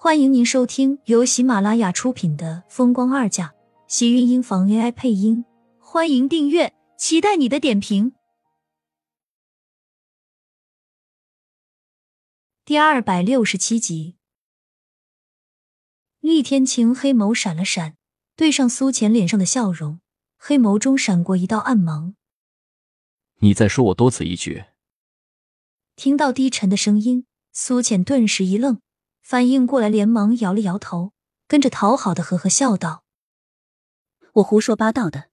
欢迎您收听由喜马拉雅出品的《风光二嫁》，喜运音房 AI 配音。欢迎订阅，期待你的点评。第二百六十七集，厉天晴黑眸闪了闪，对上苏浅脸上的笑容，黑眸中闪过一道暗芒。你再说我多此一举。听到低沉的声音，苏浅顿时一愣，反应过来，连忙摇了摇头，跟着讨好的呵呵笑道：“我胡说八道的，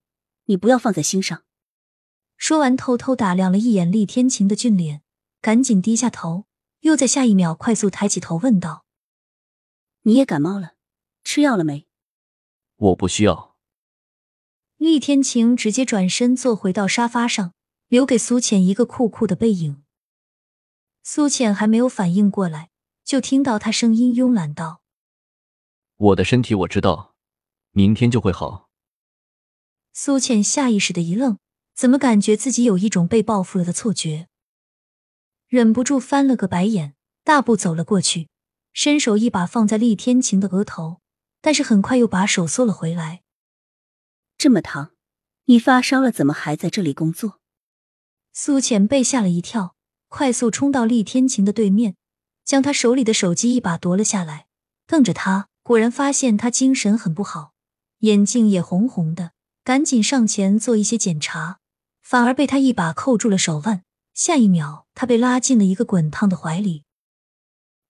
你不要放在心上。”说完，偷偷打量了一眼厉天晴的俊脸，赶紧低下头，又在下一秒快速抬起头问道：“你也感冒了？吃药了没？”“我不需要。”厉天晴直接转身坐回到沙发上。留给苏浅一个酷酷的背影。苏浅还没有反应过来，就听到他声音慵懒道：“我的身体我知道，明天就会好。”苏浅下意识的一愣，怎么感觉自己有一种被报复了的错觉？忍不住翻了个白眼，大步走了过去，伸手一把放在厉天晴的额头，但是很快又把手缩了回来。这么烫，你发烧了，怎么还在这里工作？苏浅被吓了一跳，快速冲到厉天晴的对面，将他手里的手机一把夺了下来，瞪着他，果然发现他精神很不好，眼睛也红红的，赶紧上前做一些检查，反而被他一把扣住了手腕。下一秒，他被拉进了一个滚烫的怀里，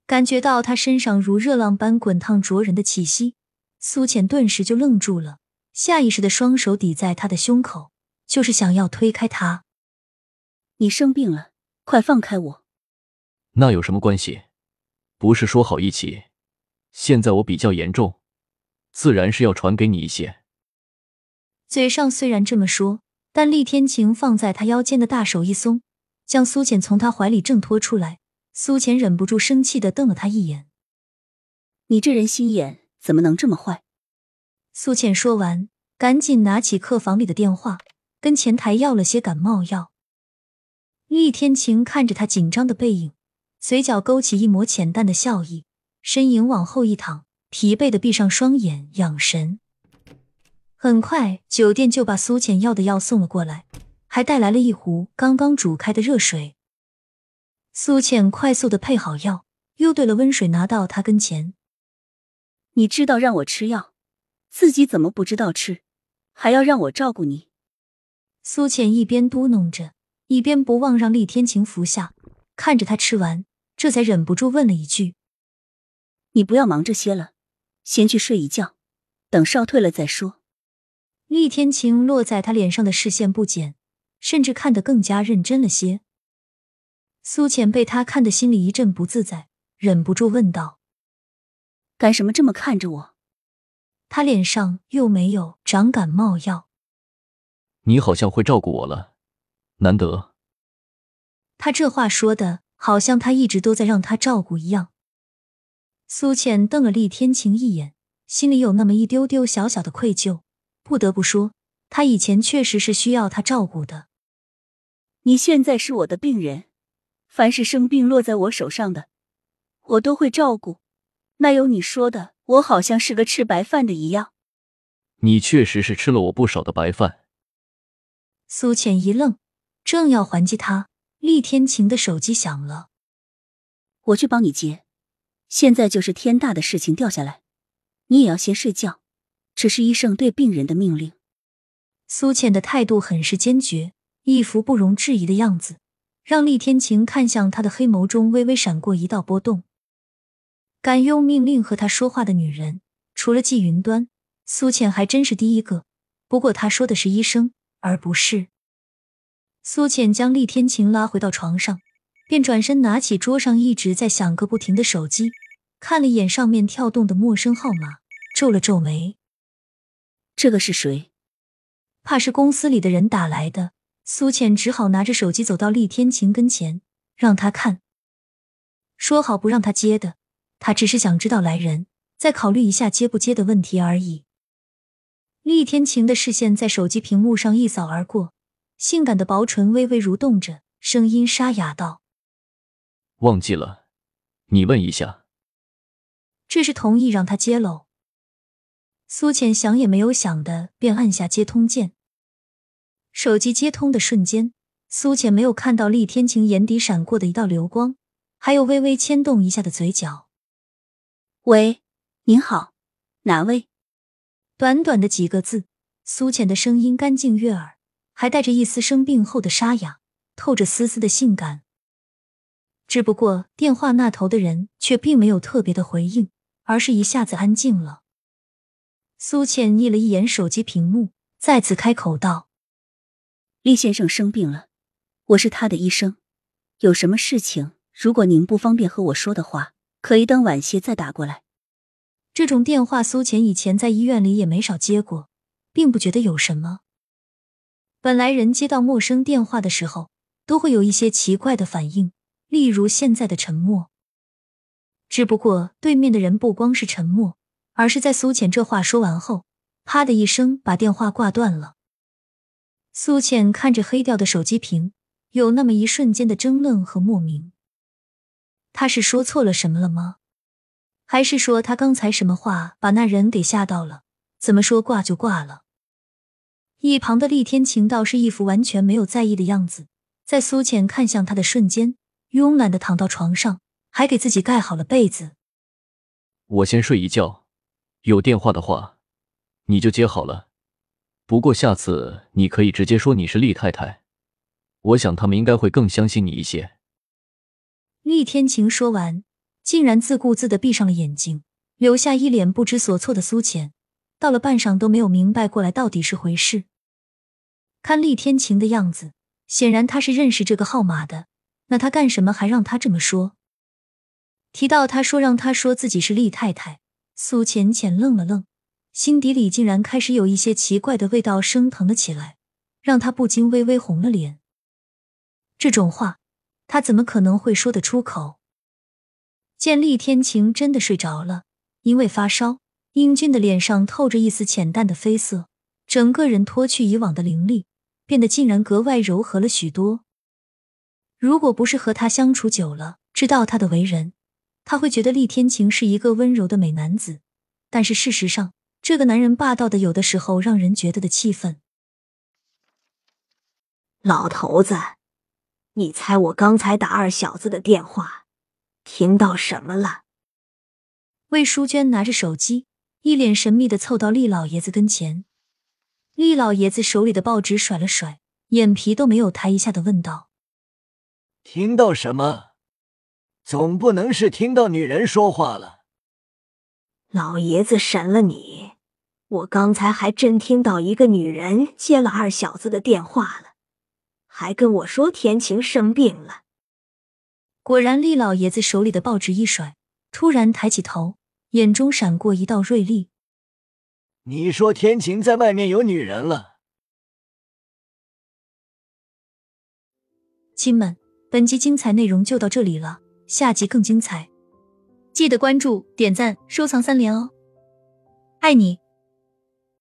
感觉到他身上如热浪般滚烫灼人的气息，苏浅顿时就愣住了，下意识的双手抵在他的胸口，就是想要推开他。你生病了，快放开我！那有什么关系？不是说好一起？现在我比较严重，自然是要传给你一些。嘴上虽然这么说，但厉天晴放在他腰间的大手一松，将苏浅从他怀里挣脱出来。苏浅忍不住生气的瞪了他一眼：“你这人心眼怎么能这么坏？”苏浅说完，赶紧拿起客房里的电话，跟前台要了些感冒药。厉天晴看着他紧张的背影，嘴角勾起一抹浅淡的笑意，身影往后一躺，疲惫的闭上双眼养神。很快，酒店就把苏浅要的药送了过来，还带来了一壶刚刚煮开的热水。苏浅快速的配好药，又兑了温水拿到他跟前。你知道让我吃药，自己怎么不知道吃，还要让我照顾你？苏浅一边嘟哝着。一边不忘让厉天晴服下，看着他吃完，这才忍不住问了一句：“你不要忙这些了，先去睡一觉，等烧退了再说。”厉天晴落在他脸上的视线不减，甚至看得更加认真了些。苏浅被他看得心里一阵不自在，忍不住问道：“干什么这么看着我？”他脸上又没有长感冒药。你好像会照顾我了。难得，他这话说的好像他一直都在让他照顾一样。苏浅瞪了厉天晴一眼，心里有那么一丢丢小小的愧疚。不得不说，他以前确实是需要他照顾的。你现在是我的病人，凡是生病落在我手上的，我都会照顾。那有你说的，我好像是个吃白饭的一样。你确实是吃了我不少的白饭。苏浅一愣。正要还击他，厉天晴的手机响了。我去帮你接。现在就是天大的事情掉下来，你也要先睡觉。这是医生对病人的命令。苏浅的态度很是坚决，一副不容置疑的样子，让厉天晴看向他的黑眸中微微闪过一道波动。敢用命令和他说话的女人，除了季云端，苏浅还真是第一个。不过他说的是医生，而不是。苏浅将厉天晴拉回到床上，便转身拿起桌上一直在响个不停的手机，看了一眼上面跳动的陌生号码，皱了皱眉。这个是谁？怕是公司里的人打来的。苏浅只好拿着手机走到厉天晴跟前，让他看。说好不让他接的，他只是想知道来人，再考虑一下接不接的问题而已。厉天晴的视线在手机屏幕上一扫而过。性感的薄唇微微蠕动着，声音沙哑道：“忘记了，你问一下。”这是同意让他接喽。苏浅想也没有想的，便按下接通键。手机接通的瞬间，苏浅没有看到厉天晴眼底闪过的一道流光，还有微微牵动一下的嘴角。喂，您好，哪位？短短的几个字，苏浅的声音干净悦耳，还带着一丝生病后的沙哑，透着丝丝的性感。只不过电话那头的人却并没有特别的回应，而是一下子安静了。苏浅睨了一眼手机屏幕，再次开口道：“厉先生生病了，我是他的医生，有什么事情，如果您不方便和我说的话，可以等晚些再打过来。”这种电话，苏浅以前在医院里也没少接过，并不觉得有什么。本来人接到陌生电话的时候，都会有一些奇怪的反应。例如现在的沉默，只不过对面的人不光是沉默，而是在苏浅这话说完后，啪的一声把电话挂断了。苏浅看着黑掉的手机屏，有那么一瞬间的怔愣和莫名。他是说错了什么了吗？还是说他刚才什么话把那人给吓到了？怎么说挂就挂了？一旁的厉天晴倒是一副完全没有在意的样子，在苏浅看向他的瞬间。慵懒的躺到床上，还给自己盖好了被子。我先睡一觉，有电话的话你就接好了。不过下次你可以直接说你是厉太太，我想他们应该会更相信你一些。厉天晴说完，竟然自顾自的闭上了眼睛，留下一脸不知所措的苏浅。到了半晌都没有明白过来到底是回事。看厉天晴的样子，显然他是认识这个号码的。那他干什么还让他这么说？提到他说让他说自己是厉太太，苏浅浅愣了愣，心底里竟然开始有一些奇怪的味道升腾了起来，让他不禁微微红了脸。这种话，他怎么可能会说得出口？见厉天晴真的睡着了，因为发烧，英俊的脸上透着一丝浅淡的绯色，整个人脱去以往的凌厉，变得竟然格外柔和了许多。如果不是和他相处久了，知道他的为人，他会觉得厉天晴是一个温柔的美男子。但是事实上，这个男人霸道的有的时候让人觉得的气愤。老头子，你猜我刚才打二小子的电话，听到什么了？魏淑娟拿着手机，一脸神秘的凑到厉老爷子跟前。厉老爷子手里的报纸甩了甩，眼皮都没有抬一下的问道。听到什么？总不能是听到女人说话了。老爷子审了你，我刚才还真听到一个女人接了二小子的电话了，还跟我说天晴生病了。果然，厉老爷子手里的报纸一甩，突然抬起头，眼中闪过一道锐利。你说天晴在外面有女人了？亲们。本集精彩内容就到这里了，下集更精彩，记得关注、点赞、收藏三连哦！爱你。